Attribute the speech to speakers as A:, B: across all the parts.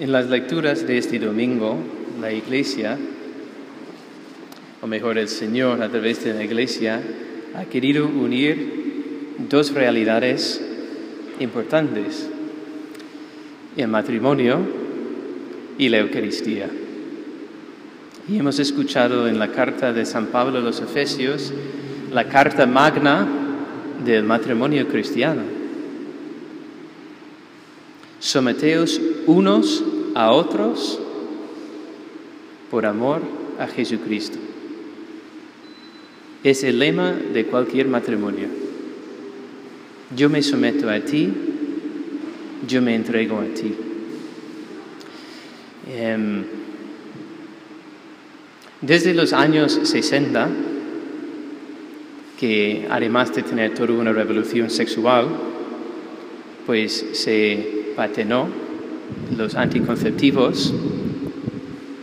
A: En las lecturas de este domingo, la Iglesia, o mejor el Señor a través de la Iglesia, ha querido unir dos realidades importantes, el matrimonio y la Eucaristía. Y hemos escuchado en la carta de San Pablo a los Efesios la carta magna del matrimonio cristiano Someteos unos a otros por amor a Jesucristo. Es el lema de cualquier matrimonio. Yo me someto a ti, yo me entrego a ti. Em, desde los años 60, que además de tener toda una revolución sexual, pues se patenó los anticonceptivos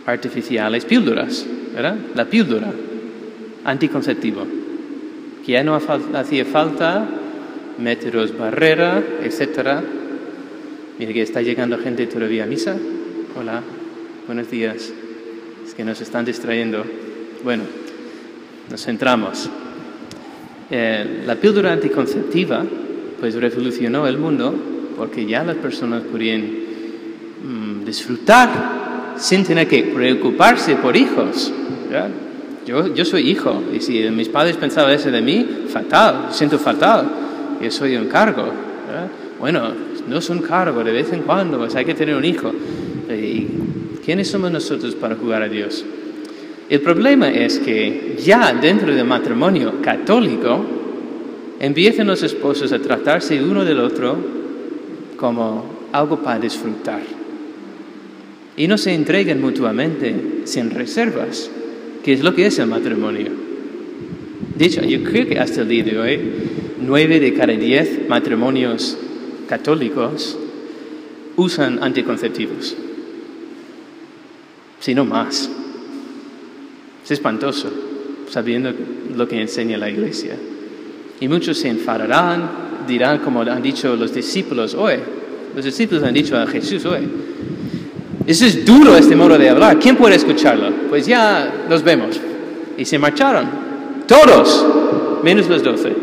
A: artificiales, píldoras, ¿verdad? La píldora anticonceptivo, que ya no hacía falta métodos barrera, etc. Mire que está llegando gente todavía a misa. Hola, buenos días. Es que nos están distrayendo. Bueno, nos centramos. Eh, la píldora anticonceptiva pues revolucionó el mundo porque ya las personas podían mm, disfrutar sin tener que preocuparse por hijos. Yo, yo soy hijo y si mis padres pensaban eso de mí, fatal, siento fatal, yo soy un cargo. Bueno, no es un cargo, de vez en cuando pues hay que tener un hijo. ¿Y quiénes somos nosotros para jugar a Dios? El problema es que ya dentro del matrimonio católico empiezan los esposos a tratarse uno del otro como algo para disfrutar. Y no se entreguen mutuamente sin reservas, que es lo que es el matrimonio. De hecho, yo creo que hasta el día de hoy, nueve de cada diez matrimonios católicos usan anticonceptivos, si no más. Es espantoso, sabiendo lo que enseña la iglesia. Y muchos se enfadarán, dirán como han dicho los discípulos hoy. Los discípulos han dicho a Jesús hoy. Eso es duro este modo de hablar. ¿Quién puede escucharlo? Pues ya los vemos. Y se marcharon. Todos, menos los doce.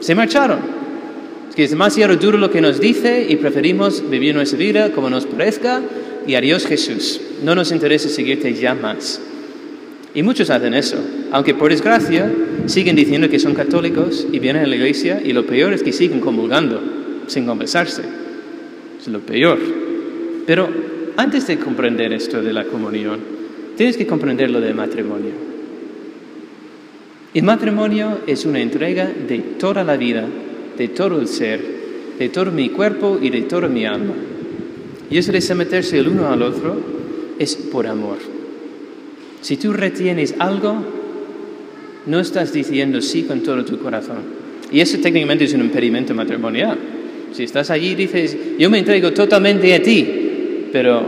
A: Se marcharon. Es que es demasiado duro lo que nos dice y preferimos vivir nuestra vida como nos parezca y adiós Jesús. No nos interesa seguirte ya más. Y muchos hacen eso, aunque por desgracia siguen diciendo que son católicos y vienen a la iglesia y lo peor es que siguen comulgando sin confesarse. Es lo peor. Pero antes de comprender esto de la comunión, tienes que comprender lo del matrimonio. El matrimonio es una entrega de toda la vida, de todo el ser, de todo mi cuerpo y de toda mi alma. Y eso de someterse el uno al otro es por amor. Si tú retienes algo, no estás diciendo sí con todo tu corazón. Y eso técnicamente es un impedimento matrimonial. Si estás allí y dices, yo me entrego totalmente a ti, pero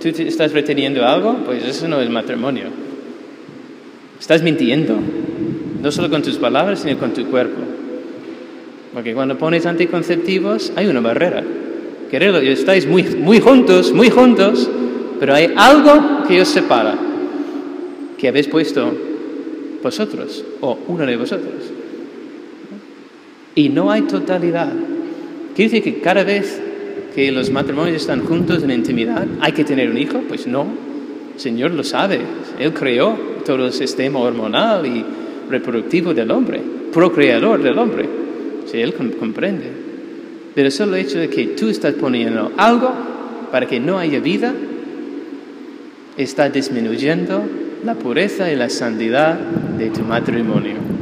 A: tú estás reteniendo algo, pues eso no es matrimonio. Estás mintiendo, no solo con tus palabras, sino con tu cuerpo. Porque cuando pones anticonceptivos hay una barrera. Querido, estáis muy, muy juntos, muy juntos, pero hay algo que os separa que habéis puesto vosotros o uno de vosotros. Y no hay totalidad. ¿Quiere decir que cada vez que los matrimonios están juntos en intimidad hay que tener un hijo? Pues no. El Señor lo sabe. Él creó todo el sistema hormonal y reproductivo del hombre, procreador del hombre. Si Él comprende. Pero solo el hecho de que tú estás poniendo algo para que no haya vida está disminuyendo la pureza y la santidad de tu matrimonio.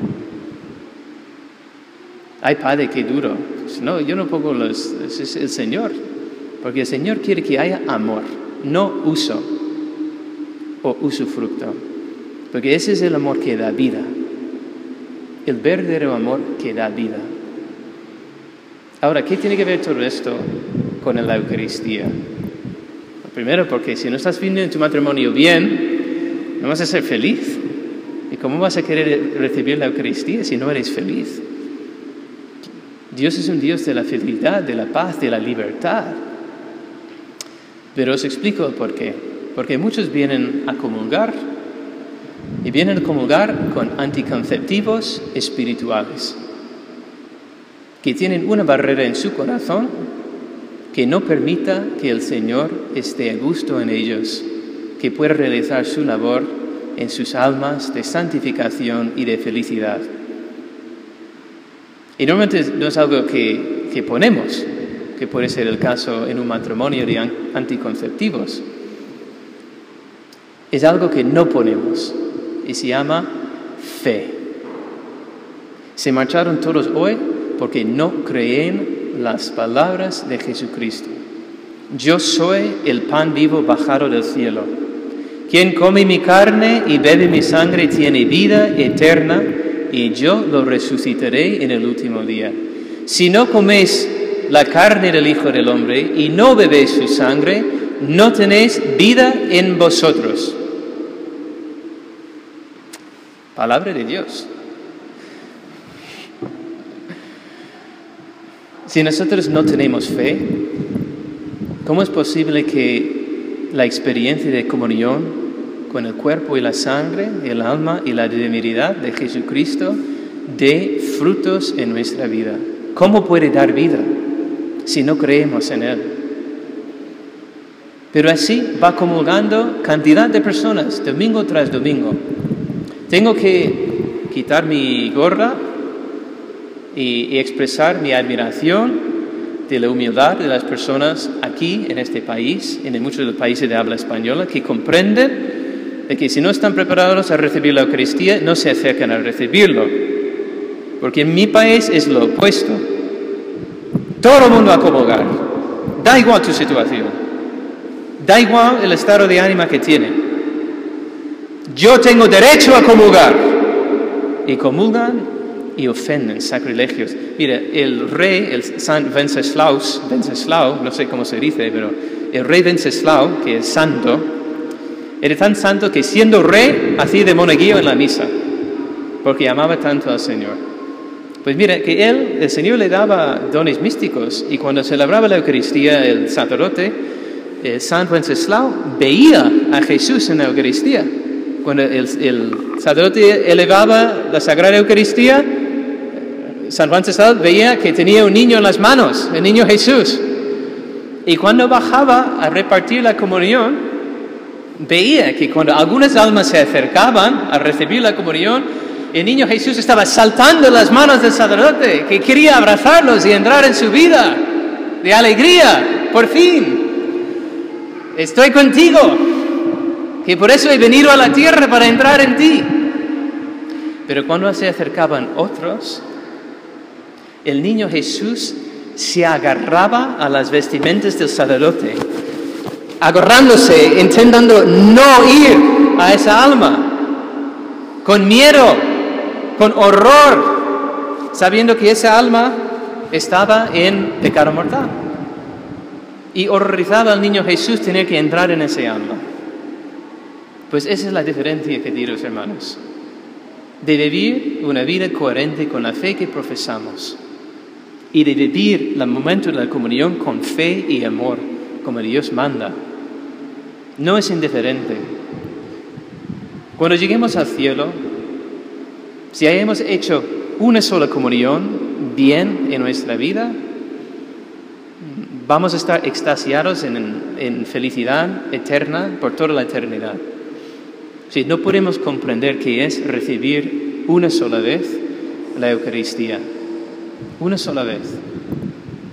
A: Ay, Padre, qué duro. No, yo no pongo los... Es el Señor. Porque el Señor quiere que haya amor, no uso o usufructo. Porque ese es el amor que da vida. El verdadero amor que da vida. Ahora, ¿qué tiene que ver todo esto con la Eucaristía? Primero, porque si no estás viviendo en tu matrimonio bien, no vas a ser feliz. ¿Y cómo vas a querer recibir la Eucaristía si no eres feliz? Dios es un Dios de la felicidad, de la paz, de la libertad. Pero os explico por qué. Porque muchos vienen a comulgar y vienen a comulgar con anticonceptivos espirituales, que tienen una barrera en su corazón que no permita que el Señor esté a gusto en ellos, que pueda realizar su labor en sus almas de santificación y de felicidad. Y normalmente no es algo que, que ponemos, que puede ser el caso en un matrimonio de anticonceptivos. Es algo que no ponemos y se llama fe. Se marcharon todos hoy porque no creen las palabras de Jesucristo. Yo soy el pan vivo bajado del cielo. Quien come mi carne y bebe mi sangre tiene vida eterna y yo lo resucitaré en el último día. Si no coméis la carne del Hijo del Hombre y no bebéis su sangre, no tenéis vida en vosotros. Palabra de Dios. Si nosotros no tenemos fe, ¿cómo es posible que la experiencia de comunión con el cuerpo y la sangre, el alma y la divinidad de Jesucristo dé frutos en nuestra vida? ¿Cómo puede dar vida si no creemos en Él? Pero así va comulgando cantidad de personas, domingo tras domingo. Tengo que quitar mi gorra y, expresar mi admiración de la humildad de las personas aquí en este país, en muchos de los países de habla española, que comprenden de que si no están preparados a recibir la Eucaristía, no se acercan a recibirlo. Porque en mi país es lo opuesto. Todo el mundo a comulgar. Da igual tu situación. Da igual el estado de ánimo que tiene. Yo tengo derecho a comulgar. Y comulgan y ofenden, sacrilegios. Mira, el rey, el San Wenceslaus, Wenceslau, no sé cómo se dice, pero el rey Wenceslau, que es santo, era tan santo que siendo rey hacía de monaguillo en la misa, porque amaba tanto al Señor. Pues mira, que él, el Señor le daba dones místicos y cuando celebraba la Eucaristía el sacerdote, el San Wenceslao, veía a Jesús en la Eucaristía. Cuando el, el sacerdote elevaba la Sagrada Eucaristía, San Wenceslao veía que tenía un niño en las manos, el niño Jesús. Y cuando bajaba a repartir la comunión, veía que cuando algunas almas se acercaban a recibir la comunión, el niño Jesús estaba saltando las manos del sacerdote, que quería abrazarlos y entrar en su vida de alegría, por fin. Estoy contigo, que por eso he venido a la tierra para entrar en ti. Pero cuando se acercaban otros, el niño Jesús se agarraba a las vestimentas del sacerdote, agarrándose, intentando no ir a esa alma, con miedo, con horror, sabiendo que esa alma estaba en pecado mortal. Y horrorizaba al niño Jesús tener que entrar en ese alma. Pues esa es la diferencia, queridos hermanos, de vivir una vida coherente con la fe que profesamos y de vivir el momento de la comunión con fe y amor, como Dios manda. No es indiferente. Cuando lleguemos al cielo, si hayamos hecho una sola comunión bien en nuestra vida, vamos a estar extasiados en, felicidad eterna por toda la eternidad. Si no podemos comprender qué es recibir una sola vez la Eucaristía, una sola vez.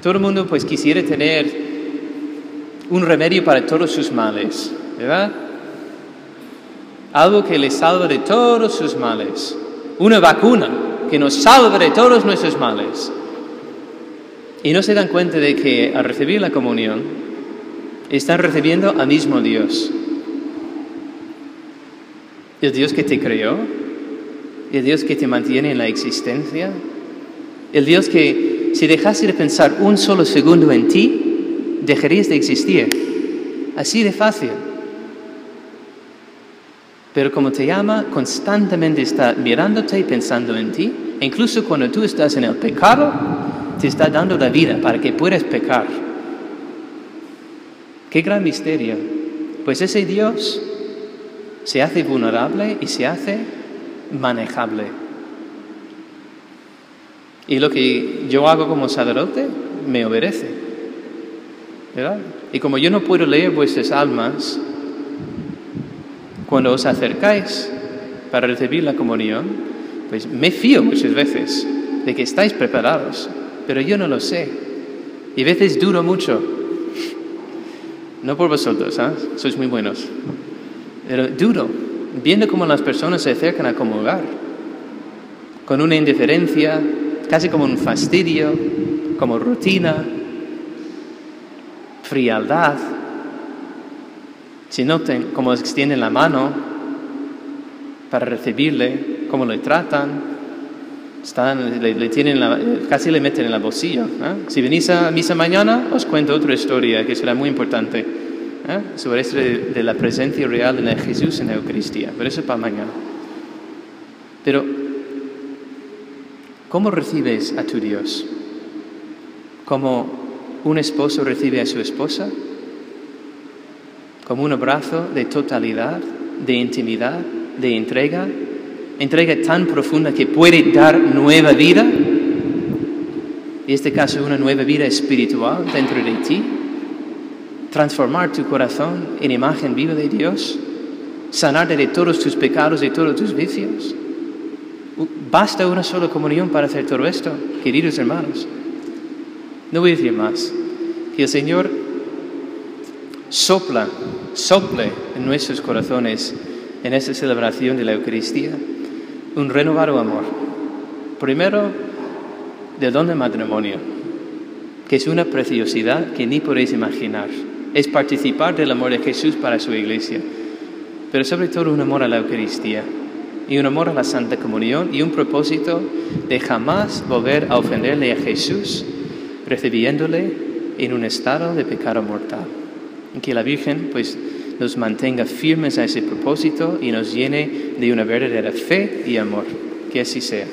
A: Todo el mundo pues quisiera tener un remedio para todos sus males, ¿verdad? Algo que le salva de todos sus males una vacuna que nos salve de todos nuestros males. Y no se dan cuenta de que al recibir la comunión están recibiendo al mismo Dios. El Dios que te creó, el Dios que te mantiene en la existencia, el Dios que si dejase de pensar un solo segundo en ti, dejarías de existir. Así de fácil pero como te llama, constantemente está mirándote y pensando en ti. E incluso cuando tú estás en el pecado, te está dando la vida para que puedas pecar. Qué gran misterio. Pues ese Dios se hace vulnerable y se hace manejable. Y lo que yo hago como sacerdote me obedece. ¿verdad? Y como yo no puedo leer vuestras almas, cuando os acercáis para recibir la comunión, pues me fío muchas veces de que estáis preparados, pero yo no lo sé. Y a veces duro mucho. No por vosotros, ¿eh? sois muy buenos. Pero duro, viendo cómo las personas se acercan a comulgar, con una indiferencia, casi como un fastidio, como rutina, frialdad, si noten cómo extienden la mano para recibirle, cómo le tratan, están, le, tienen casi le meten en la bolsillo. ¿eh? Si venís a misa mañana, os cuento otra historia que será muy importante ¿eh? sobre esto de, la presencia real de Jesús en la Eucaristía, pero eso es para mañana. Pero, ¿cómo recibes a tu Dios? ¿Como un esposo recibe a su esposa? Como un abrazo de totalidad, de intimidad, de entrega, entrega tan profunda que puede dar nueva vida, en este caso una nueva vida espiritual dentro de ti, transformar tu corazón en imagen viva de Dios, sanarte de todos tus pecados y todos tus vicios. Basta una sola comunión para hacer todo esto, queridos hermanos. No voy a decir más. Que el Señor sopla, sople en nuestros corazones en esta celebración de la Eucaristía un renovado amor. Primero, del don de matrimonio, que es una preciosidad que ni podéis imaginar. Es participar del amor de Jesús para su iglesia, pero sobre todo un amor a la Eucaristía y un amor a la Santa Comunión y un propósito de jamás volver a ofenderle a Jesús, recibiéndole en un estado de pecado mortal que la Virgen pues nos mantenga firmes a ese propósito y nos llene de una verdadera fe y amor. Que así sea.